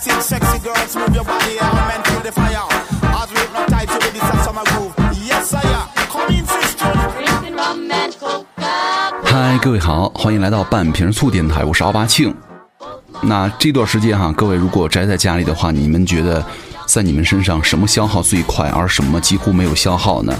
sexy girls move your body, element to the fire. As we hypnotize you with this summer groove. Yes, sire. Come in, sister. Drinking rum and coca. 嗨，各位好，欢迎来到半瓶醋电台，我是奥巴庆。那这段时间哈，各位如果宅在家里的话，你们觉得在你们身上什么消耗最快，而什么几乎没有消耗呢？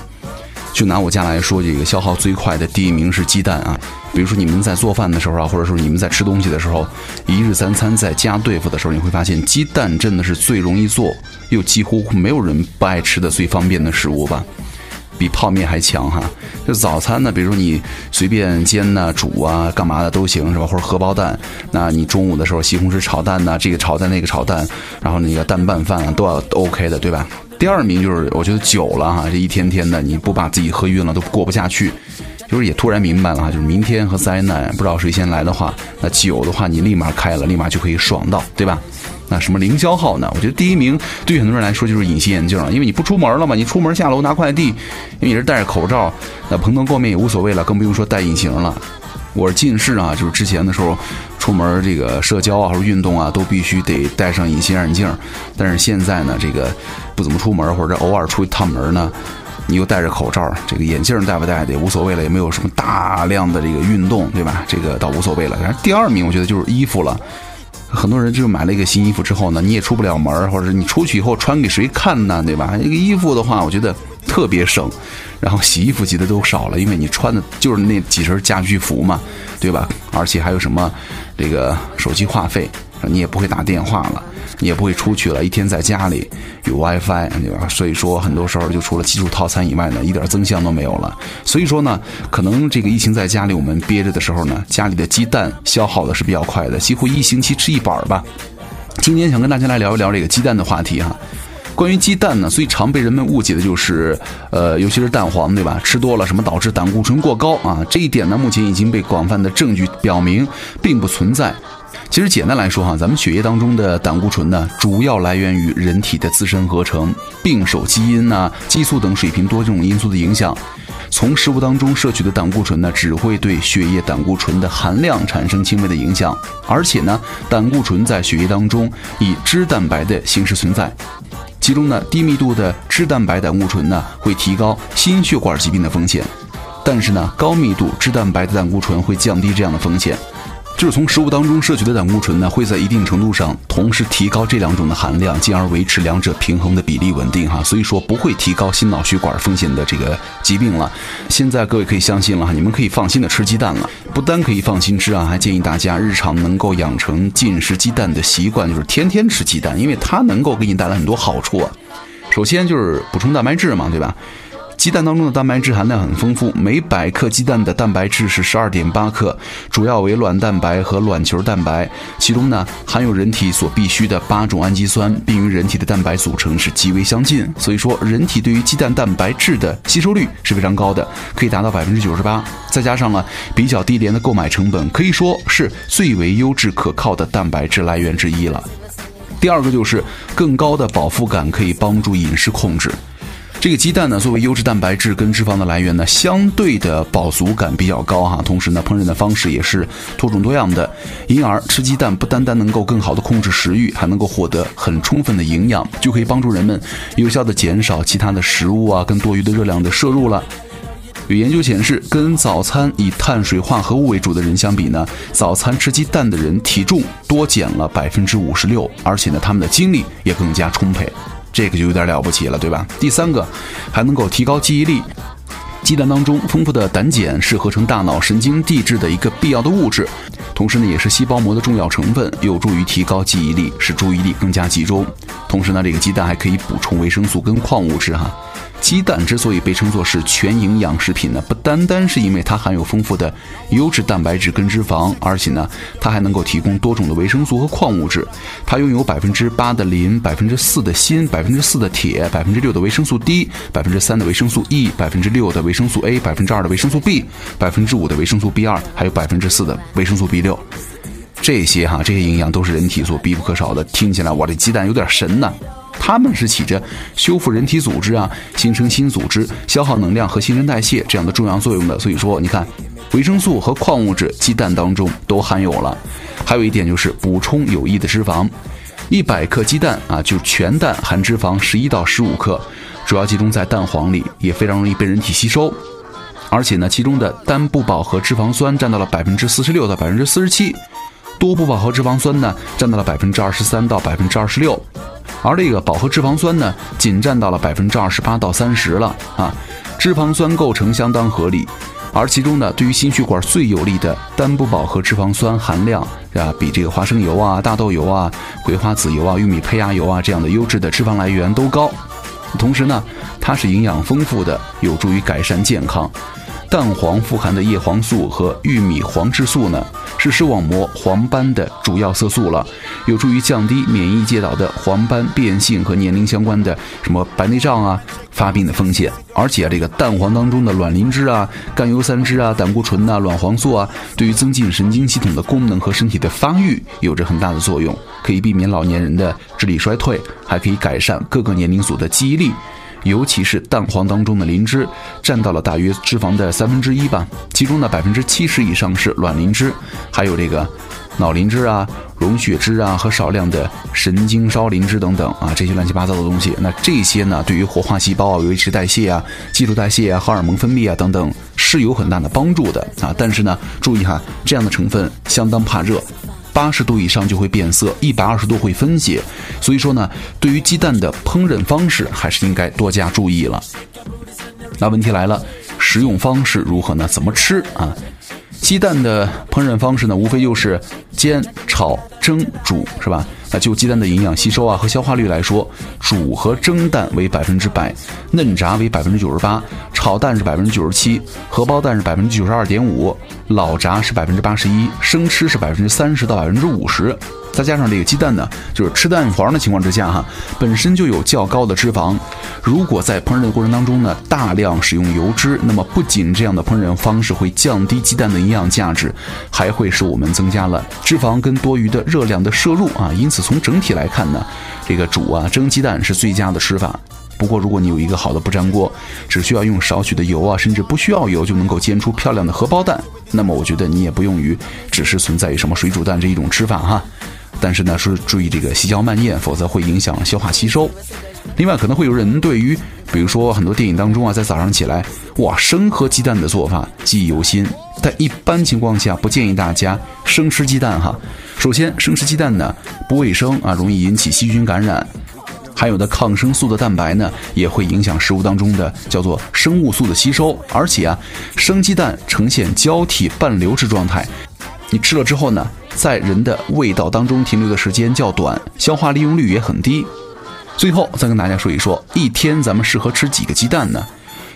就拿我家来说，这个消耗最快的第一名是鸡蛋啊。比如说你们在做饭的时候啊，或者说你们在吃东西的时候，一日三餐在家对付的时候，你会发现鸡蛋真的是最容易做，又几乎没有人不爱吃的最方便的食物吧。比泡面还强哈。就早餐呢，比如说你随便煎呐、煮啊、干嘛的都行是吧？或者荷包蛋，那你中午的时候西红柿炒蛋呐、这个炒蛋那个炒蛋，然后那个蛋拌饭啊，都要都 OK 的，对吧？第二名就是我觉得酒了哈，这一天天的你不把自己喝晕了都过不下去。就是也突然明白了哈，就是明天和灾难不知道谁先来的话，那酒的话你立马开了，立马就可以爽到，对吧？那什么零消耗呢？我觉得第一名对很多人来说就是隐形眼镜了，因为你不出门了嘛，你出门下楼拿快递，因为你是戴着口罩，那蓬头垢面也无所谓了，更不用说戴隐形了。我是近视啊，就是之前的时候出门这个社交啊或者运动啊都必须得戴上隐形眼镜，但是现在呢，这个不怎么出门或者偶尔出一趟门呢。你又戴着口罩，这个眼镜戴不戴的也无所谓了，也没有什么大量的这个运动，对吧？这个倒无所谓了。然后第二名，我觉得就是衣服了。很多人就是买了一个新衣服之后呢，你也出不了门，或者是你出去以后穿给谁看呢？对吧？一个衣服的话，我觉得特别省，然后洗衣服洗的都少了，因为你穿的就是那几身家居服嘛，对吧？而且还有什么这个手机话费，你也不会打电话了，你也不会出去了，一天在家里有 WiFi，对吧？所以说很多时候就除了基础套餐以外呢，一点增项都没有了。所以说呢，可能这个疫情在家里我们憋着的时候呢，家里的鸡蛋消耗的是比较快的，几乎一星期吃一板儿吧。今天想跟大家来聊一聊这个鸡蛋的话题哈。关于鸡蛋呢，最常被人们误解的就是，呃，尤其是蛋黄，对吧？吃多了什么导致胆固醇过高啊？这一点呢，目前已经被广泛的证据表明并不存在。其实简单来说哈，咱们血液当中的胆固醇呢，主要来源于人体的自身合成，并受基因呐、激素等水平多种因素的影响。从食物当中摄取的胆固醇呢，只会对血液胆固醇的含量产生轻微的影响，而且呢，胆固醇在血液当中以脂蛋白的形式存在。其中呢，低密度的脂蛋白胆固醇呢，会提高心血管疾病的风险，但是呢，高密度脂蛋白的胆固醇会降低这样的风险。就是从食物当中摄取的胆固醇呢，会在一定程度上同时提高这两种的含量，进而维持两者平衡的比例稳定哈。所以说不会提高心脑血管风险的这个疾病了。现在各位可以相信了哈，你们可以放心的吃鸡蛋了。不单可以放心吃啊，还建议大家日常能够养成进食鸡蛋的习惯，就是天天吃鸡蛋，因为它能够给你带来很多好处啊。首先就是补充蛋白质嘛，对吧？鸡蛋当中的蛋白质含量很丰富，每百克鸡蛋的蛋白质是十二点八克，主要为卵蛋白和卵球蛋白，其中呢含有人体所必需的八种氨基酸，并与人体的蛋白组成是极为相近，所以说人体对于鸡蛋蛋白质的吸收率是非常高的，可以达到百分之九十八，再加上了比较低廉的购买成本，可以说是最为优质可靠的蛋白质来源之一了。第二个就是更高的饱腹感，可以帮助饮食控制。这个鸡蛋呢，作为优质蛋白质跟脂肪的来源呢，相对的饱足感比较高哈。同时呢，烹饪的方式也是多种多样的，因而吃鸡蛋不单单能够更好的控制食欲，还能够获得很充分的营养，就可以帮助人们有效的减少其他的食物啊跟多余的热量的摄入了。有研究显示，跟早餐以碳水化合物为主的人相比呢，早餐吃鸡蛋的人体重多减了百分之五十六，而且呢，他们的精力也更加充沛。这个就有点了不起了，对吧？第三个，还能够提高记忆力。鸡蛋当中丰富的胆碱是合成大脑神经递质的一个必要的物质，同时呢，也是细胞膜的重要成分，有助于提高记忆力，使注意力更加集中。同时呢，这个鸡蛋还可以补充维生素跟矿物质哈。鸡蛋之所以被称作是全营养食品呢，不单单是因为它含有丰富的优质蛋白质跟脂肪，而且呢，它还能够提供多种的维生素和矿物质。它拥有百分之八的磷、百分之四的锌、百分之四的铁、百分之六的维生素 D、百分之三的维生素 E、百分之六的维生素 A、百分之二的维生素 B、百分之五的维生素 B 二，还有百分之四的维生素 B 六。这些哈，这些营养都是人体所必不可少的。听起来我这鸡蛋有点神呐、它们是起着修复人体组织啊、形成新组织、消耗能量和新陈代谢这样的重要作用的。所以说，你看，维生素和矿物质鸡蛋当中都含有了。还有一点就是补充有益的脂肪。一百克鸡蛋啊，就全蛋含脂肪十一到十五克，主要集中在蛋黄里，也非常容易被人体吸收。而且呢，其中的单不饱和脂肪酸占到了百分之四十六到百分之四十七，多不饱和脂肪酸呢占到了百分之二十三到百分之二十六，而这个饱和脂肪酸呢仅占到了百分之二十八到三十了啊，脂肪酸构成相当合理。而其中呢，对于心血管最有利的单不饱和脂肪酸含量啊，比这个花生油啊、大豆油啊、葵花籽油啊、玉米胚芽油啊这样的优质的脂肪来源都高。同时呢，它是营养丰富的，有助于改善健康。蛋黄富含的叶黄素和玉米黄质素呢，是视网膜黄斑的主要色素了，有助于降低免疫介导的黄斑变性和年龄相关的什么白内障啊发病的风险。而且啊，这个蛋黄当中的卵磷脂啊、甘油三酯啊、胆固醇呐、卵黄素啊，对于增进神经系统的功能和身体的发育有着很大的作用，可以避免老年人的智力衰退，还可以改善各个年龄组的记忆力。尤其是蛋黄当中的磷脂，占到了大约脂肪的三分之一吧，其中呢百分之七十以上是卵磷脂，还有这个脑磷脂啊、溶血脂啊和少量的神经烧磷脂等等啊，这些乱七八糟的东西。那这些呢，对于活化细胞啊、维持代谢啊、基础代谢啊、荷尔蒙分泌啊等等，是有很大的帮助的啊。但是呢，注意哈，这样的成分相当怕热。八十度以上就会变色，一百二十度会分解，所以说呢，对于鸡蛋的烹饪方式还是应该多加注意了。那问题来了，食用方式如何呢？怎么吃啊？鸡蛋的烹饪方式呢，无非就是煎、炒、蒸、煮，是吧？那就鸡蛋的营养吸收啊和消化率来说，煮和蒸蛋为百分之百，嫩炸为百分之九十八，炒蛋是百分之九十七，荷包蛋是百分之九十二点五，老炸是百分之八十一，生吃是百分之三十到百分之五十。再加上这个鸡蛋呢，就是吃蛋黄的情况之下哈，本身就有较高的脂肪，如果在烹饪的过程当中呢，大量使用油脂，那么不仅这样的烹饪方式会降低鸡蛋的营养价值，还会使我们增加了脂肪跟多余的热量的摄入啊。因此从整体来看呢，这个煮啊蒸鸡蛋是最佳的吃法。不过如果你有一个好的不粘锅，只需要用少许的油啊，甚至不需要油就能够煎出漂亮的荷包蛋，那么我觉得你也不用于只是存在于什么水煮蛋这一种吃法哈。但是呢，是注意这个细嚼慢咽，否则会影响消化吸收。另外，可能会有人对于，比如说很多电影当中啊，在早上起来，哇，生喝鸡蛋的做法记忆犹新。但一般情况下，不建议大家生吃鸡蛋哈。首先，生吃鸡蛋呢不卫生啊，容易引起细菌感染。还有的抗生素的蛋白呢，也会影响食物当中的叫做生物素的吸收。而且啊，生鸡蛋呈现胶体半流质状态，你吃了之后呢？在人的胃道当中停留的时间较短，消化利用率也很低。最后再跟大家说一说，一天咱们适合吃几个鸡蛋呢？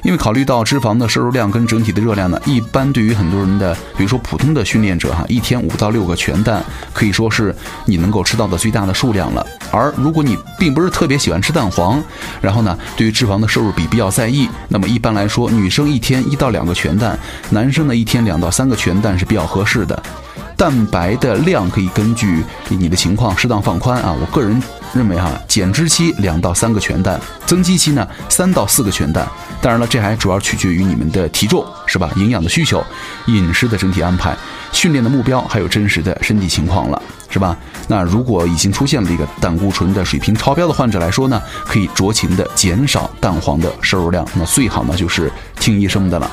因为考虑到脂肪的摄入量跟整体的热量呢，一般对于很多人的，比如说普通的训练者哈，一天五到六个全蛋可以说是你能够吃到的最大的数量了。而如果你并不是特别喜欢吃蛋黄，然后呢，对于脂肪的摄入比比较在意，那么一般来说，女生一天一到两个全蛋，男生呢一天两到三个全蛋是比较合适的。蛋白的量可以根据你的情况适当放宽啊。我个人认为哈，减脂期两到三个全蛋，增肌期呢三到四个全蛋。当然了，这还主要取决于你们的体重是吧？营养的需求、饮食的整体安排、训练的目标，还有真实的身体情况了，是吧？那如果已经出现了这个胆固醇的水平超标的患者来说呢，可以酌情的减少蛋黄的摄入量。那最好呢就是听医生的了。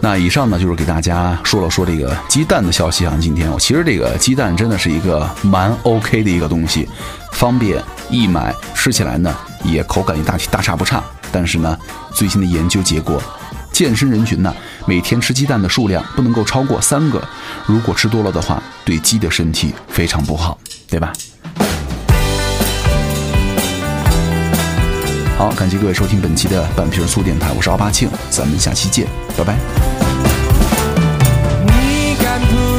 那以上呢，就是给大家说了说这个鸡蛋的消息啊。今天我其实这个鸡蛋真的是一个蛮 OK 的一个东西，方便易买，吃起来呢也口感也大大差不差。但是呢，最新的研究结果，健身人群呢每天吃鸡蛋的数量不能够超过三个，如果吃多了的话，对鸡的身体非常不好，对吧？好，感谢各位收听本期的半瓶醋电台，我是奥巴庆，咱们下期见，拜拜。你敢不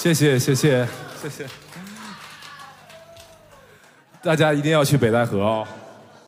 谢谢谢谢谢谢，大家一定要去北戴河哦。